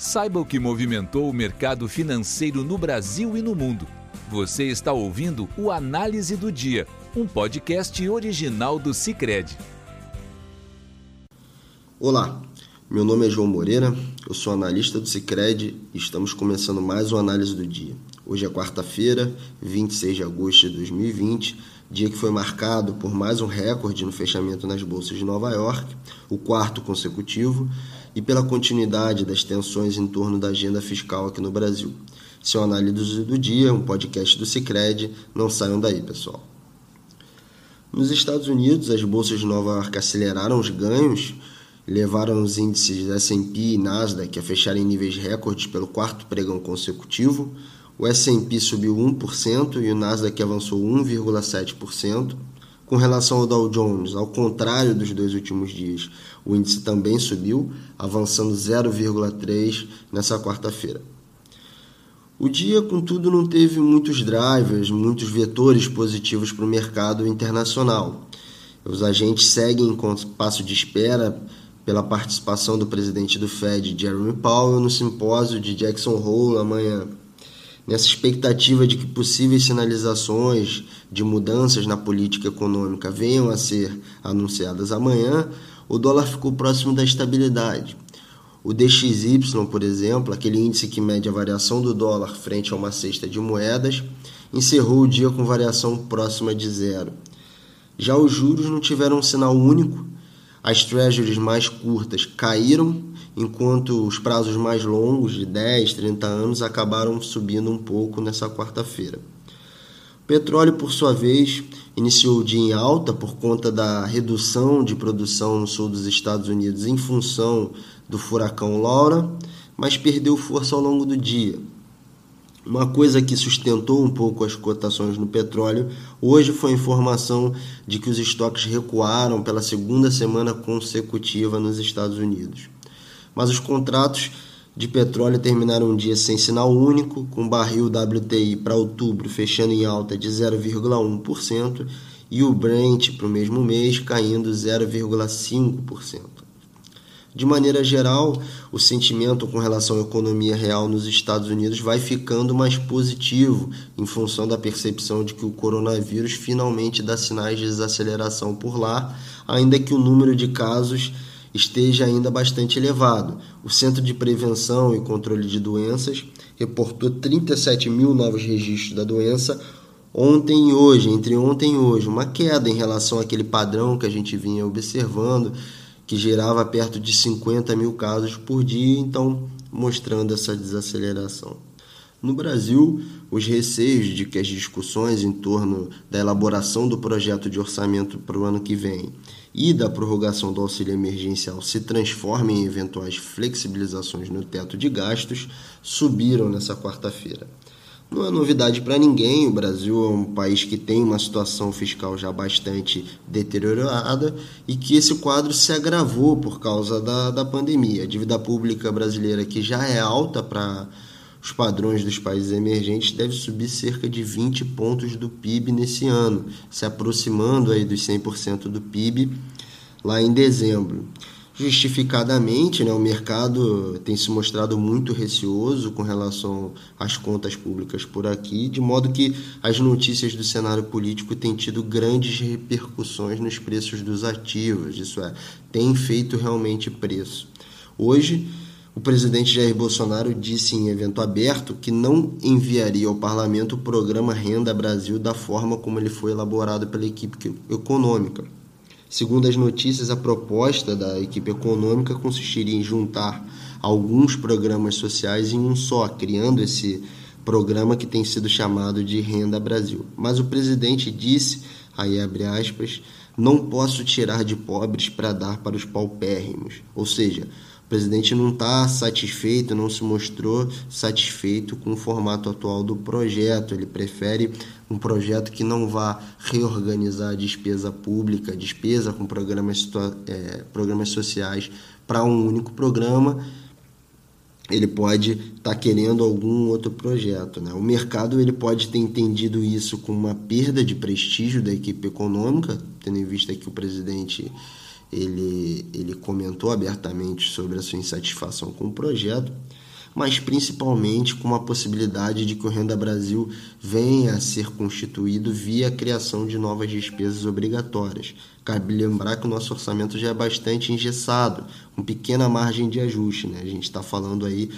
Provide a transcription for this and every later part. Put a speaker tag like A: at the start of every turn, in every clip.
A: Saiba o que movimentou o mercado financeiro no Brasil e no mundo. Você está ouvindo o Análise do Dia, um podcast original do Cicred.
B: Olá, meu nome é João Moreira, eu sou analista do Cicred e estamos começando mais uma Análise do Dia. Hoje é quarta-feira, 26 de agosto de 2020, dia que foi marcado por mais um recorde no fechamento nas bolsas de Nova York, o quarto consecutivo, e pela continuidade das tensões em torno da agenda fiscal aqui no Brasil. Seu análise do dia, um podcast do Cicred, não saiam daí, pessoal. Nos Estados Unidos, as bolsas de Nova York aceleraram os ganhos, levaram os índices S&P e Nasdaq a fecharem níveis recordes pelo quarto pregão consecutivo, o S&P subiu 1% e o Nasdaq avançou 1,7%. Com relação ao Dow Jones, ao contrário dos dois últimos dias, o índice também subiu, avançando 0,3% nessa quarta-feira. O dia, contudo, não teve muitos drivers, muitos vetores positivos para o mercado internacional. Os agentes seguem em passo de espera pela participação do presidente do Fed, Jeremy Powell, no simpósio de Jackson Hole amanhã nessa expectativa de que possíveis sinalizações de mudanças na política econômica venham a ser anunciadas amanhã, o dólar ficou próximo da estabilidade. O DXY, por exemplo, aquele índice que mede a variação do dólar frente a uma cesta de moedas, encerrou o dia com variação próxima de zero. Já os juros não tiveram um sinal único, as treasuries mais curtas caíram enquanto os prazos mais longos, de 10, 30 anos, acabaram subindo um pouco nessa quarta-feira. O petróleo, por sua vez, iniciou o dia em alta por conta da redução de produção no sul dos Estados Unidos em função do furacão Laura, mas perdeu força ao longo do dia. Uma coisa que sustentou um pouco as cotações no petróleo hoje foi a informação de que os estoques recuaram pela segunda semana consecutiva nos Estados Unidos mas os contratos de petróleo terminaram um dia sem sinal único, com o barril WTI para outubro fechando em alta de 0,1% e o Brent para o mesmo mês caindo 0,5%. De maneira geral, o sentimento com relação à economia real nos Estados Unidos vai ficando mais positivo em função da percepção de que o coronavírus finalmente dá sinais de desaceleração por lá, ainda que o número de casos esteja ainda bastante elevado. O Centro de Prevenção e Controle de Doenças reportou 37 mil novos registros da doença ontem e hoje, entre ontem e hoje, uma queda em relação àquele padrão que a gente vinha observando, que gerava perto de 50 mil casos por dia, então mostrando essa desaceleração. No Brasil, os receios de que as discussões em torno da elaboração do projeto de orçamento para o ano que vem e da prorrogação do auxílio emergencial se transformem em eventuais flexibilizações no teto de gastos subiram nessa quarta-feira. Não é novidade para ninguém, o Brasil é um país que tem uma situação fiscal já bastante deteriorada e que esse quadro se agravou por causa da, da pandemia. A dívida pública brasileira, que já é alta para os padrões dos países emergentes deve subir cerca de 20 pontos do PIB nesse ano, se aproximando aí dos 100% do PIB lá em dezembro. Justificadamente, né, o mercado tem se mostrado muito receoso com relação às contas públicas por aqui, de modo que as notícias do cenário político têm tido grandes repercussões nos preços dos ativos, isso é, tem feito realmente preço. Hoje, o presidente Jair Bolsonaro disse em evento aberto que não enviaria ao parlamento o programa Renda Brasil da forma como ele foi elaborado pela equipe econômica. Segundo as notícias, a proposta da equipe econômica consistiria em juntar alguns programas sociais em um só, criando esse programa que tem sido chamado de Renda Brasil. Mas o presidente disse, aí abre aspas, não posso tirar de pobres para dar para os paupérrimos. Ou seja, presidente não está satisfeito, não se mostrou satisfeito com o formato atual do projeto. Ele prefere um projeto que não vá reorganizar a despesa pública, despesa com programas, é, programas sociais para um único programa. Ele pode estar tá querendo algum outro projeto. Né? O mercado ele pode ter entendido isso como uma perda de prestígio da equipe econômica, tendo em vista que o presidente ele, ele comentou abertamente sobre a sua insatisfação com o projeto, mas principalmente com a possibilidade de que o Renda Brasil venha a ser constituído via a criação de novas despesas obrigatórias. Cabe lembrar que o nosso orçamento já é bastante engessado, com pequena margem de ajuste. Né? A gente está falando aí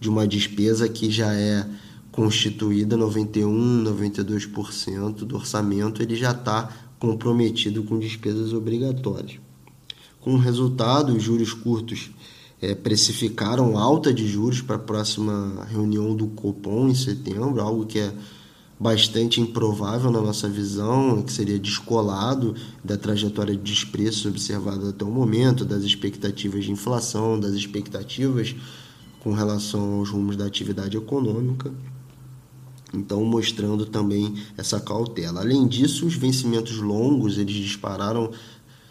B: de uma despesa que já é constituída 91, 92% do orçamento, ele já está comprometido com despesas obrigatórias. Com o resultado, os juros curtos é, precificaram alta de juros para a próxima reunião do Copom em setembro, algo que é bastante improvável na nossa visão, que seria descolado da trajetória de despreços observada até o momento, das expectativas de inflação, das expectativas com relação aos rumos da atividade econômica. Então, mostrando também essa cautela. Além disso, os vencimentos longos eles dispararam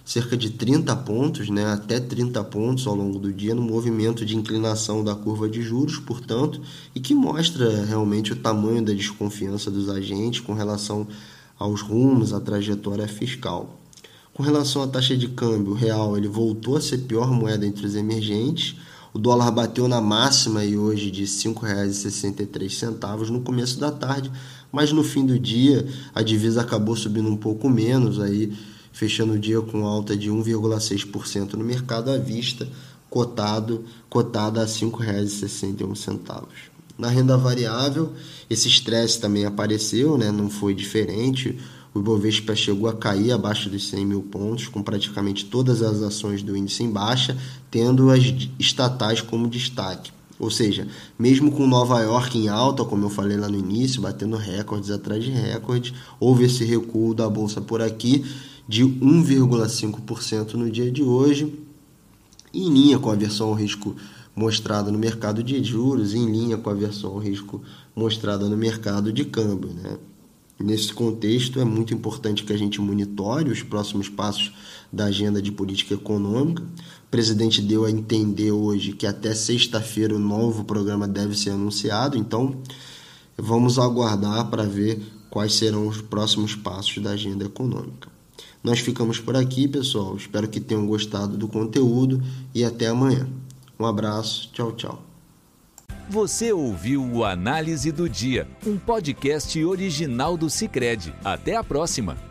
B: cerca de 30 pontos, né, até 30 pontos ao longo do dia, no movimento de inclinação da curva de juros, portanto, e que mostra realmente o tamanho da desconfiança dos agentes com relação aos rumos, à trajetória fiscal. Com relação à taxa de câmbio, o real ele voltou a ser pior moeda entre os emergentes. O dólar bateu na máxima e hoje de R$ 5,63 no começo da tarde, mas no fim do dia a divisa acabou subindo um pouco menos aí fechando o dia com alta de 1,6% no mercado à vista, cotado, cotada a R$ 5,61. Na renda variável, esse estresse também apareceu, né? não foi diferente. O Ibovespa chegou a cair abaixo dos 100 mil pontos, com praticamente todas as ações do índice em baixa, tendo as estatais como destaque. Ou seja, mesmo com Nova York em alta, como eu falei lá no início, batendo recordes atrás de recordes, houve esse recuo da bolsa por aqui de 1,5% no dia de hoje, em linha com a versão ao risco mostrada no mercado de juros, em linha com a versão ao risco mostrada no mercado de câmbio. Né? Nesse contexto, é muito importante que a gente monitore os próximos passos da agenda de política econômica. O presidente deu a entender hoje que até sexta-feira o novo programa deve ser anunciado, então vamos aguardar para ver quais serão os próximos passos da agenda econômica. Nós ficamos por aqui, pessoal. Espero que tenham gostado do conteúdo e até amanhã. Um abraço, tchau, tchau.
A: Você ouviu o Análise do Dia, um podcast original do Cicred. Até a próxima!